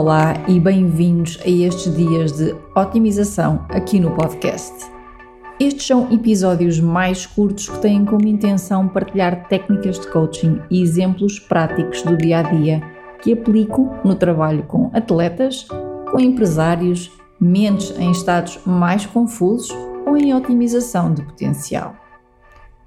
Olá e bem-vindos a estes dias de otimização aqui no podcast. Estes são episódios mais curtos que têm como intenção partilhar técnicas de coaching e exemplos práticos do dia a dia que aplico no trabalho com atletas, com empresários, mentes em estados mais confusos ou em otimização de potencial.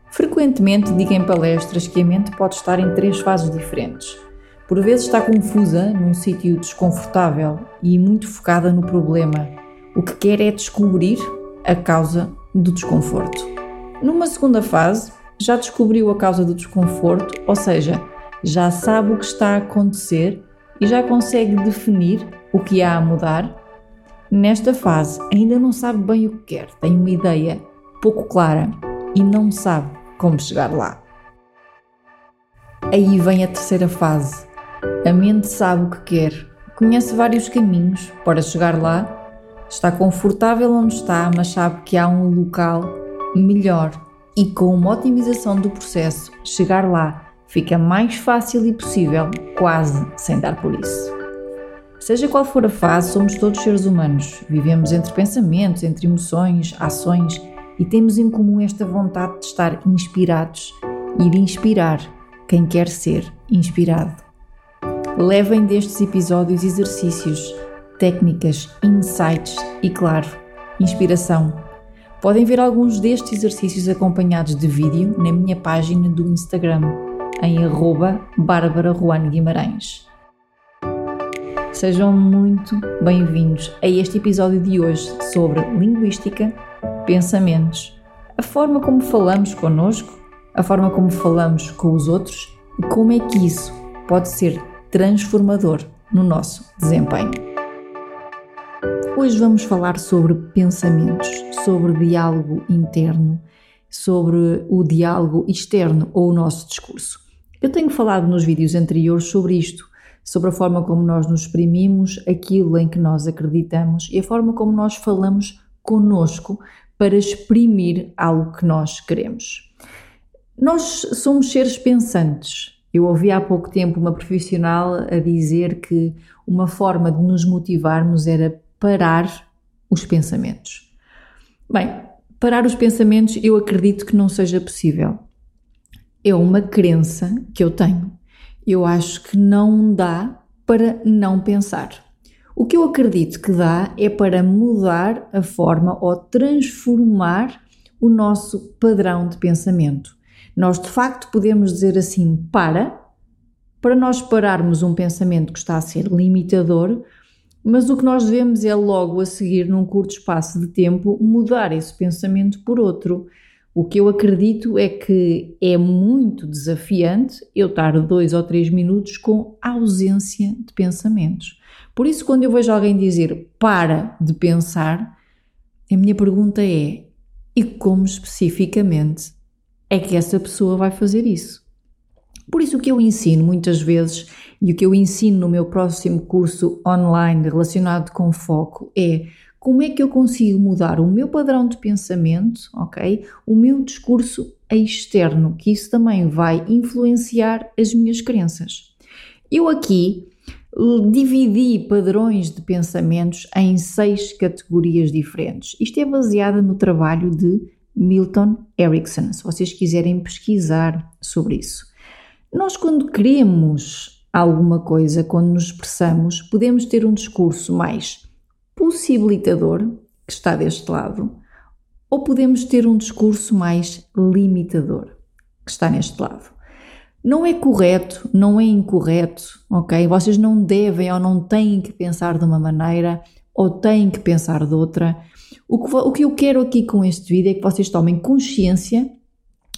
Frequentemente digo em palestras que a mente pode estar em três fases diferentes por vezes está confusa, num sítio desconfortável e muito focada no problema. O que quer é descobrir a causa do desconforto. Numa segunda fase, já descobriu a causa do desconforto, ou seja, já sabe o que está a acontecer e já consegue definir o que há a mudar. Nesta fase, ainda não sabe bem o que quer, tem uma ideia pouco clara e não sabe como chegar lá. Aí vem a terceira fase, a mente sabe o que quer, conhece vários caminhos para chegar lá, está confortável onde está, mas sabe que há um local melhor e com uma otimização do processo, chegar lá fica mais fácil e possível, quase sem dar por isso. Seja qual for a fase, somos todos seres humanos. Vivemos entre pensamentos, entre emoções, ações e temos em comum esta vontade de estar inspirados e de inspirar quem quer ser inspirado. Levem destes episódios exercícios, técnicas, insights e, claro, inspiração. Podem ver alguns destes exercícios acompanhados de vídeo na minha página do Instagram, em arroba Bárbara Juan Guimarães. Sejam muito bem-vindos a este episódio de hoje sobre linguística, pensamentos, a forma como falamos connosco, a forma como falamos com os outros e como é que isso pode ser transformador no nosso desempenho. Hoje vamos falar sobre pensamentos, sobre diálogo interno, sobre o diálogo externo ou o nosso discurso. Eu tenho falado nos vídeos anteriores sobre isto, sobre a forma como nós nos exprimimos, aquilo em que nós acreditamos e a forma como nós falamos conosco para exprimir algo que nós queremos. Nós somos seres pensantes, eu ouvi há pouco tempo uma profissional a dizer que uma forma de nos motivarmos era parar os pensamentos. Bem, parar os pensamentos eu acredito que não seja possível. É uma crença que eu tenho. Eu acho que não dá para não pensar. O que eu acredito que dá é para mudar a forma ou transformar o nosso padrão de pensamento. Nós de facto podemos dizer assim: para, para nós pararmos um pensamento que está a ser limitador, mas o que nós devemos é logo a seguir, num curto espaço de tempo, mudar esse pensamento por outro. O que eu acredito é que é muito desafiante eu estar dois ou três minutos com ausência de pensamentos. Por isso, quando eu vejo alguém dizer para de pensar, a minha pergunta é: e como especificamente é que essa pessoa vai fazer isso. Por isso, o que eu ensino muitas vezes e o que eu ensino no meu próximo curso online relacionado com foco é como é que eu consigo mudar o meu padrão de pensamento, ok? O meu discurso externo, que isso também vai influenciar as minhas crenças. Eu aqui dividi padrões de pensamentos em seis categorias diferentes. Isto é baseado no trabalho de Milton Erickson, se vocês quiserem pesquisar sobre isso. Nós, quando queremos alguma coisa, quando nos expressamos, podemos ter um discurso mais possibilitador, que está deste lado, ou podemos ter um discurso mais limitador, que está neste lado. Não é correto, não é incorreto, ok? Vocês não devem ou não têm que pensar de uma maneira ou têm que pensar de outra O que, o que eu quero aqui com este vídeo é que vocês tomem consciência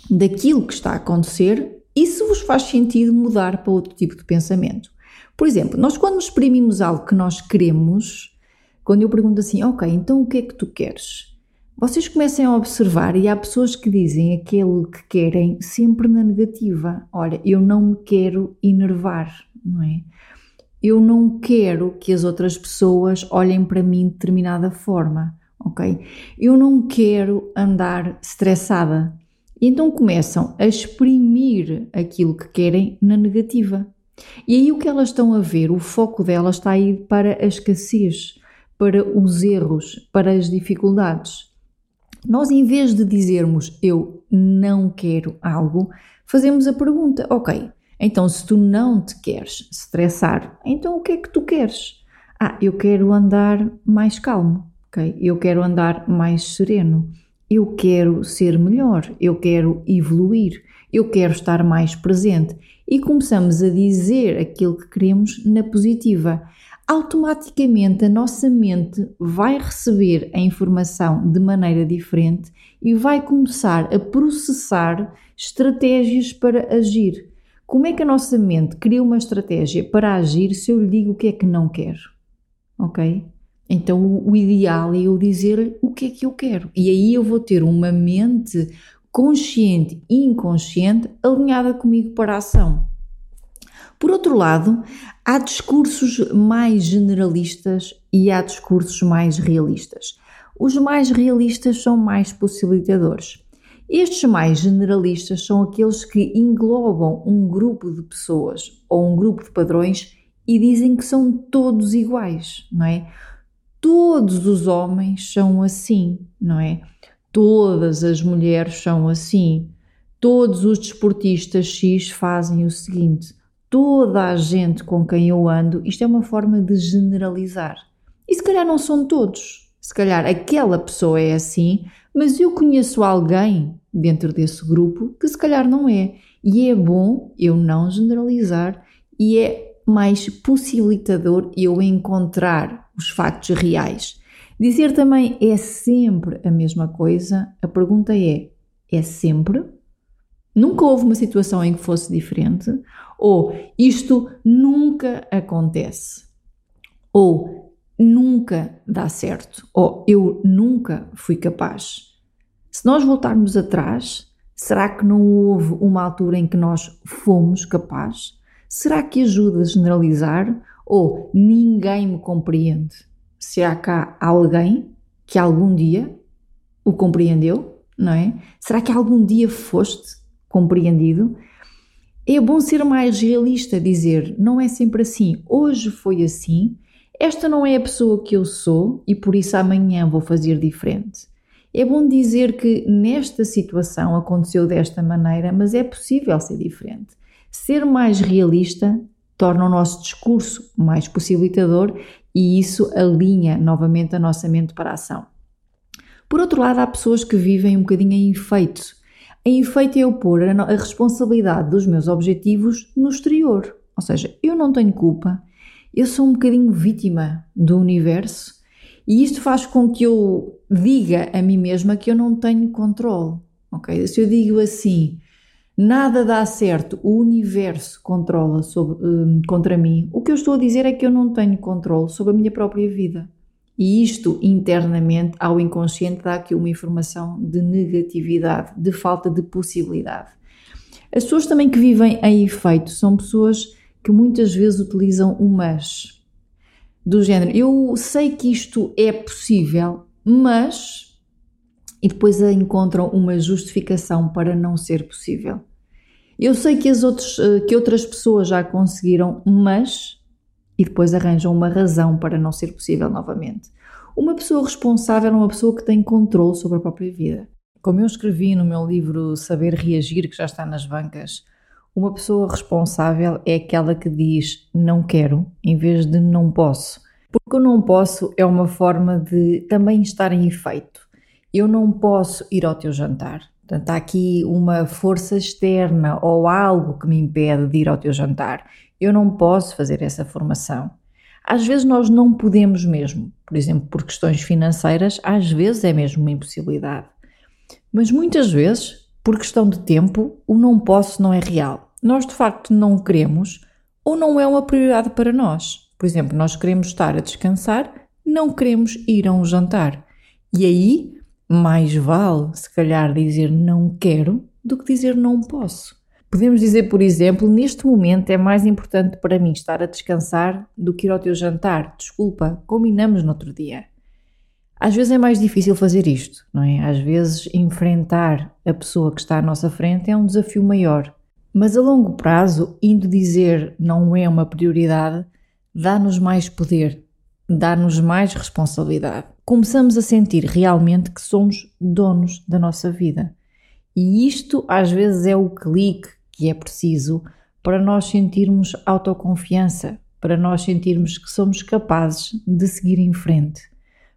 daquilo que está a acontecer e se vos faz sentido mudar para outro tipo de pensamento. Por exemplo, nós quando exprimimos algo que nós queremos, quando eu pergunto assim, ok, então o que é que tu queres? Vocês comecem a observar e há pessoas que dizem aquilo que querem sempre na negativa. Olha, eu não me quero enervar, não é? Eu não quero que as outras pessoas olhem para mim de determinada forma, ok? Eu não quero andar estressada. Então começam a exprimir aquilo que querem na negativa. E aí o que elas estão a ver, o foco delas está a ir para a escassez, para os erros, para as dificuldades. Nós, em vez de dizermos eu não quero algo, fazemos a pergunta: ok, então se tu não te queres estressar, então o que é que tu queres? Ah, eu quero andar mais calmo, Eu quero andar mais sereno, eu quero ser melhor, eu quero evoluir, eu quero estar mais presente. E começamos a dizer aquilo que queremos na positiva automaticamente a nossa mente vai receber a informação de maneira diferente e vai começar a processar estratégias para agir. Como é que a nossa mente cria uma estratégia para agir se eu lhe digo o que é que não quero? Ok? Então o ideal é eu dizer o que é que eu quero. E aí eu vou ter uma mente consciente e inconsciente alinhada comigo para a ação. Por outro lado, há discursos mais generalistas e há discursos mais realistas. Os mais realistas são mais possibilitadores. Estes mais generalistas são aqueles que englobam um grupo de pessoas ou um grupo de padrões e dizem que são todos iguais, não é? Todos os homens são assim, não é? Todas as mulheres são assim. Todos os desportistas X fazem o seguinte toda a gente com quem eu ando, isto é uma forma de generalizar. E se calhar não são todos. Se calhar aquela pessoa é assim, mas eu conheço alguém dentro desse grupo que se calhar não é. E é bom eu não generalizar e é mais possibilitador eu encontrar os factos reais. Dizer também é sempre a mesma coisa, a pergunta é: é sempre? Nunca houve uma situação em que fosse diferente? Ou isto nunca acontece? Ou nunca dá certo? Ou eu nunca fui capaz? Se nós voltarmos atrás, será que não houve uma altura em que nós fomos capazes? Será que ajuda a generalizar? Ou ninguém me compreende? Se há cá alguém que algum dia o compreendeu, não é? Será que algum dia foste compreendido, é bom ser mais realista, dizer não é sempre assim, hoje foi assim, esta não é a pessoa que eu sou e por isso amanhã vou fazer diferente. É bom dizer que nesta situação aconteceu desta maneira, mas é possível ser diferente. Ser mais realista torna o nosso discurso mais possibilitador e isso alinha novamente a nossa mente para a ação. Por outro lado, há pessoas que vivem um bocadinho em efeito em efeito, é eu pôr a, responsabilidade dos meus objetivos no exterior. Ou seja, eu não tenho culpa, eu sou um bocadinho vítima do universo e isto faz com que eu diga a mim mesma que eu não tenho controle. Ok? Se eu digo assim, nada dá certo, o universo controla sobre, um, contra mim, o que eu estou a dizer é que eu não tenho controle sobre a minha própria vida. E isto internamente ao inconsciente dá aqui uma informação de negatividade, de falta de possibilidade. As pessoas também que vivem em efeito são pessoas que muitas vezes utilizam o mas. Do género, eu sei que isto é possível, mas. E depois encontram uma justificação para não ser possível. Eu sei que, as outros, eh, que outras pessoas já conseguiram, mas e depois arranjam uma razão para não ser possível novamente. Uma pessoa responsável é uma pessoa que tem controle sobre a própria vida. Como eu escrevi no meu livro Saber Reagir, que já está nas bancas, uma pessoa responsável é aquela que diz não quero em vez de não posso. Porque o não posso é uma forma de também estar em efeito. Eu não posso ir ao teu jantar. Portanto, há aqui uma força externa ou algo que me impede de ir ao teu jantar. Eu não posso fazer essa formação. Às vezes nós não podemos mesmo, por exemplo, por questões financeiras, às vezes é mesmo uma impossibilidade. Mas muitas vezes, por questão de tempo, o não posso não é real. Nós de facto não queremos ou não é uma prioridade para nós. Por exemplo, nós queremos estar a descansar, não queremos ir a um jantar. E aí, mais vale se calhar dizer não quero do que dizer não posso. Podemos dizer, por exemplo, neste momento é mais importante para mim estar a descansar do que ir ao teu jantar. Desculpa, combinamos no outro dia. Às vezes é mais difícil fazer isto, não é? Às vezes enfrentar a pessoa que está à nossa frente é um desafio maior. Mas a longo prazo, indo dizer não é uma prioridade, dá-nos mais poder, dá-nos mais responsabilidade. Começamos a sentir realmente que somos donos da nossa vida. E isto às vezes é o clique que é preciso para nós sentirmos autoconfiança, para nós sentirmos que somos capazes de seguir em frente.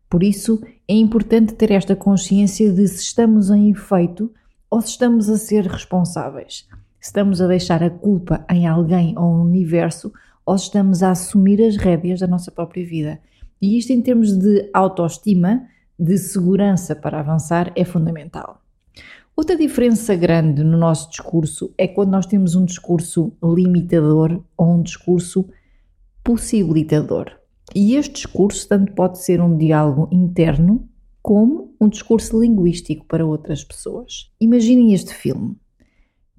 Por isso, é importante ter esta consciência de se estamos em efeito ou se estamos a ser responsáveis. Se estamos a deixar a culpa em alguém ou no universo ou se estamos a assumir as rédeas da nossa própria vida. E isto, em termos de autoestima, de segurança para avançar, é fundamental. Outra diferença grande no nosso discurso é quando nós temos um discurso limitador ou um discurso possibilitador. E este discurso tanto pode ser um diálogo interno como um discurso linguístico para outras pessoas. Imaginem este filme.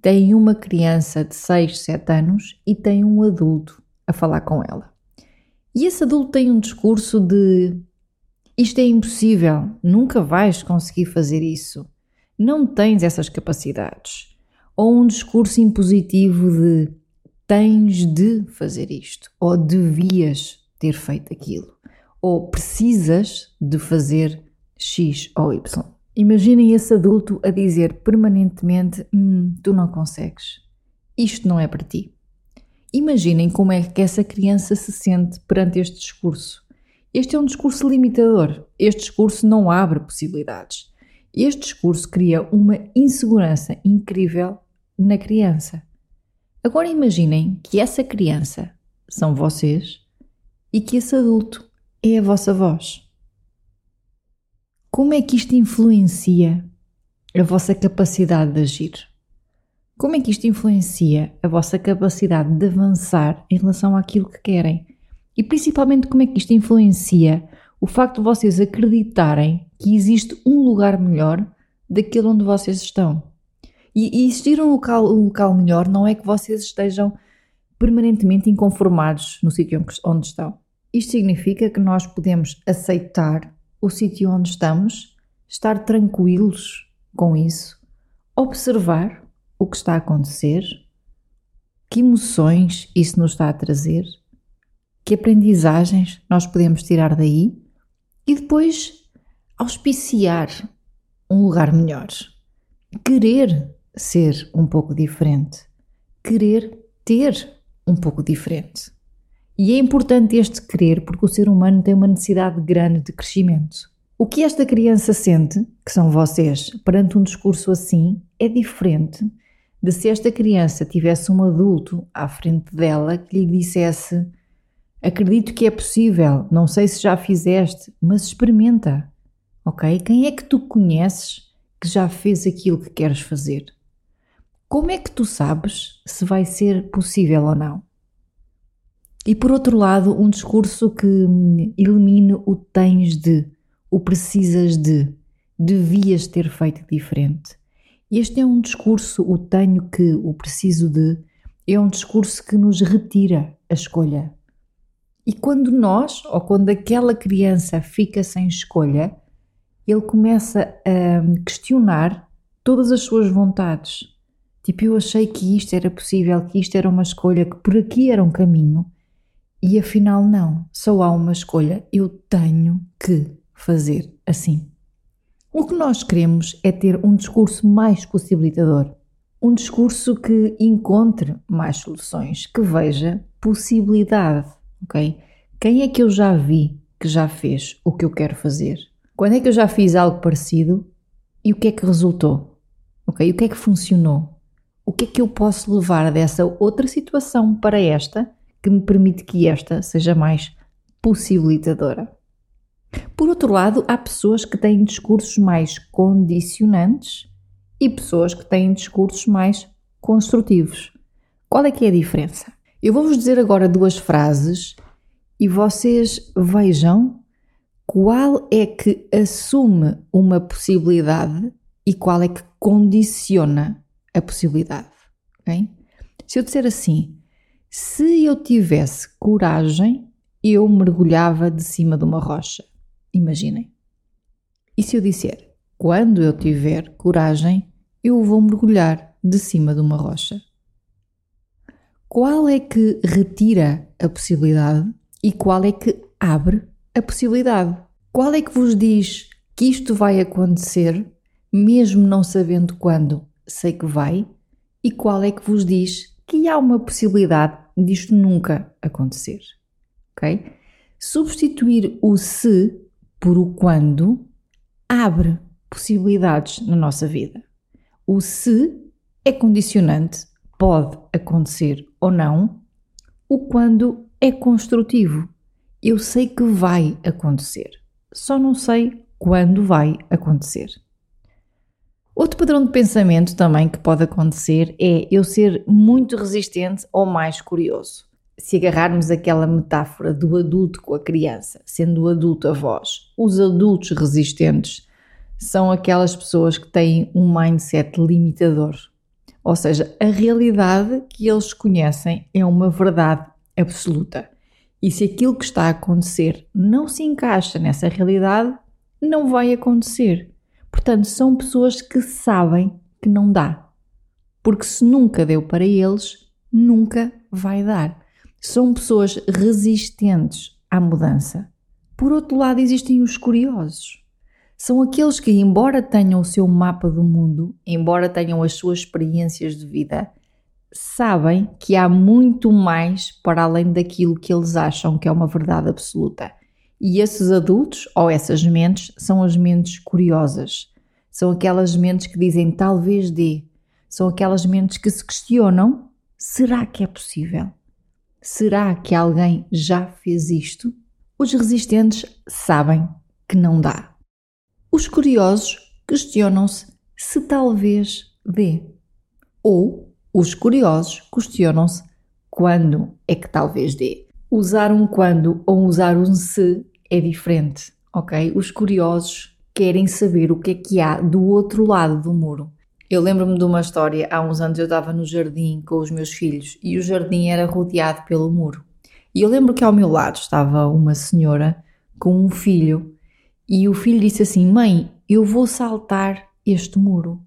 Tem uma criança de 6, 7 anos e tem um adulto a falar com ela. E esse adulto tem um discurso de isto é impossível, nunca vais conseguir fazer isso não tens essas capacidades. Ou um discurso impositivo de tens de fazer isto, ou devias ter feito aquilo, ou precisas de fazer X ou Y. Imaginem esse adulto a dizer permanentemente: hum, tu não consegues, isto não é para ti. Imaginem como é que essa criança se sente perante este discurso. Este é um discurso limitador. Este discurso não abre possibilidades. Este discurso cria uma insegurança incrível na criança. Agora imaginem que essa criança são vocês e que esse adulto é a vossa voz. Como é que isto influencia a vossa capacidade de agir? Como é que isto influencia a vossa capacidade de avançar em relação àquilo que querem? E principalmente como é que isto influencia o facto de vocês acreditarem que existe um lugar melhor daquele onde vocês estão. E, e existir um local, um local melhor não é que vocês estejam permanentemente inconformados no sítio onde estão. Isto significa que nós podemos aceitar o sítio onde estamos, estar tranquilos com isso, observar o que está a acontecer, que emoções isso nos está a trazer, que aprendizagens nós podemos tirar daí e depois auspiciar um lugar melhor. Querer ser um pouco diferente. Querer ter um pouco diferente. E é importante este querer porque o ser humano tem uma necessidade grande de crescimento. O que esta criança sente, que são vocês, perante um discurso assim, é diferente de se esta criança tivesse um adulto à frente dela que lhe dissesse Acredito que é possível, não sei se já fizeste, mas experimenta. Ok? Quem é que tu conheces que já fez aquilo que queres fazer? Como é que tu sabes se vai ser possível ou não? E por outro lado, um discurso que elimine o tens de, o precisas de, devias ter feito diferente. Este é um discurso, o tenho que, o preciso de, é um discurso que nos retira a escolha. E quando nós, ou quando aquela criança fica sem escolha, ele começa a questionar todas as suas vontades. Tipo, eu achei que isto era possível, que isto era uma escolha, que por aqui era um caminho, e afinal não, só há uma escolha, eu tenho que fazer assim. O que nós queremos é ter um discurso mais possibilitador, um discurso que encontre mais soluções, que veja possibilidade ok? Quem é que eu já vi que já fez o que eu quero fazer? Quando é que eu já fiz algo parecido e o que é que resultou? Ok? O que é que funcionou? O que é que eu posso levar dessa outra situação para esta que me permite que esta seja mais possibilitadora. Por outro lado, há pessoas que têm discursos mais condicionantes e pessoas que têm discursos mais construtivos. Qual é que é a diferença? Eu vou-vos dizer agora duas frases e vocês vejam qual é que assume uma possibilidade e qual é que condiciona a possibilidade. Okay? Se eu disser assim, se eu tivesse coragem, eu mergulhava de cima de uma rocha. Imaginem. E se eu disser, quando eu tiver coragem, eu vou mergulhar de cima de uma rocha? Qual é que retira a possibilidade e qual é que abre a possibilidade? Qual é que vos diz que isto vai acontecer, mesmo não sabendo quando? Sei que vai. E qual é que vos diz que há uma possibilidade disto nunca acontecer? Ok? Substituir o se por o quando abre possibilidades na nossa vida. O se é condicionante, pode acontecer ou não. O quando é construtivo. Eu sei que vai acontecer, só não sei quando vai acontecer. Outro padrão de pensamento também que pode acontecer é eu ser muito resistente ou mais curioso se agarrarmos aquela metáfora do adulto com a criança, sendo o adulto a voz, os adultos resistentes são aquelas pessoas que têm um mindset limitador. Ou seja, a realidade que eles conhecem é uma verdade absoluta. E se aquilo que está a acontecer não se encaixa nessa realidade, não vai acontecer. Portanto, são pessoas que sabem que não dá. Porque se nunca deu para eles, nunca vai dar são pessoas resistentes à mudança. Por outro lado, existem os curiosos. São aqueles que, embora tenham o seu mapa do mundo, embora tenham as suas experiências de vida, sabem que há muito mais para além daquilo que eles acham que é uma verdade absoluta. E esses adultos, ou essas mentes, são as mentes curiosas. São aquelas mentes que dizem talvez dê. São aquelas mentes que se questionam: será que é possível? Será que alguém já fez isto? Os resistentes sabem que não dá. Os curiosos questionam-se se talvez dê. Ou os curiosos questionam-se quando é que talvez dê. Usar um quando ou usar um se é diferente, ok? Os curiosos querem saber o que é que há do outro lado do muro. Eu lembro-me de uma história, há uns anos eu estava no jardim com os meus filhos e o jardim era rodeado pelo muro. E eu lembro que ao meu lado estava uma senhora com um filho e o filho disse assim: Mãe, eu vou saltar este muro.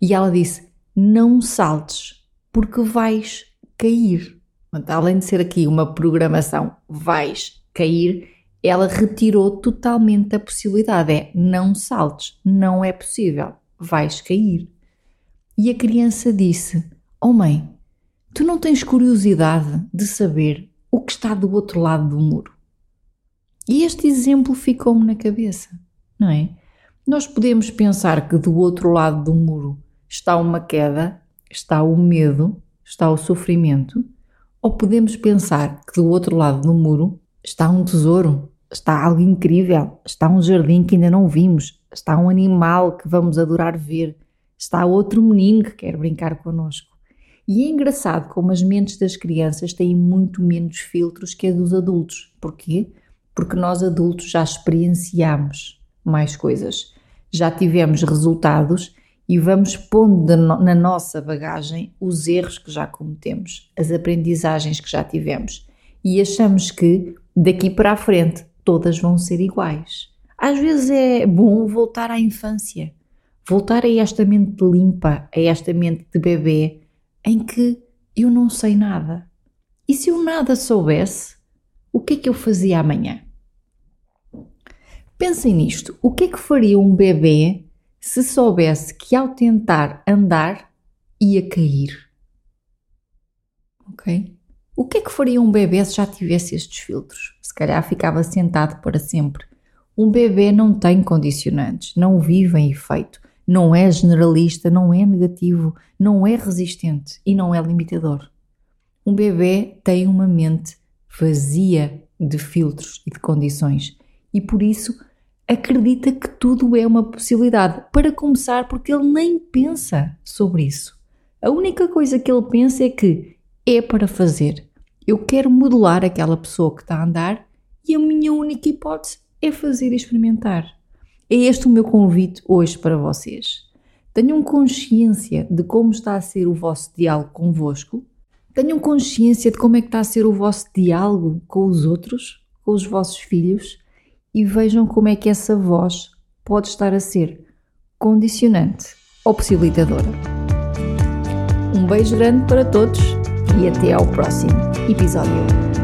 E ela disse: Não saltes, porque vais cair. Além de ser aqui uma programação, vais cair, ela retirou totalmente a possibilidade. É não saltes, não é possível, vais cair. E a criança disse: Oh mãe, tu não tens curiosidade de saber o que está do outro lado do muro? E este exemplo ficou-me na cabeça, não é? Nós podemos pensar que do outro lado do muro está uma queda, está o medo, está o sofrimento, ou podemos pensar que do outro lado do muro está um tesouro, está algo incrível, está um jardim que ainda não vimos, está um animal que vamos adorar ver, está outro menino que quer brincar connosco. E é engraçado como as mentes das crianças têm muito menos filtros que a dos adultos. Porquê? Porque nós adultos já experienciamos mais coisas, já tivemos resultados e vamos pondo na nossa bagagem os erros que já cometemos, as aprendizagens que já tivemos e achamos que daqui para a frente todas vão ser iguais. Às vezes é bom voltar à infância voltar a esta mente limpa, a esta mente de bebê, em que eu não sei nada. E se eu nada soubesse, o que é que eu fazia amanhã? Pensem nisto: o que é que faria um bebê se soubesse que ao tentar andar ia cair? Ok? O que é que faria um bebê se já tivesse estes filtros? Se calhar ficava sentado para sempre. Um bebê não tem condicionantes, não vive em efeito não é generalista, não é negativo, não é resistente e não é limitador. Um bebê tem uma mente vazia de filtros e de condições. E por isso acredita que tudo é uma possibilidade. Para começar, porque ele nem pensa sobre isso. A única coisa que ele pensa é que é para fazer. Eu quero modelar aquela pessoa que está a andar e a minha única hipótese é fazer e experimentar. É este o meu convite hoje para vocês. Tenham consciência de como está a ser o vosso diálogo convosco. Tenham consciência de como é que está a ser o vosso diálogo com os outros, com os vossos filhos e vejam como é que essa voz pode estar a ser condicionante ou possibilitadora. Um beijo grande para todos e até ao próximo episódio.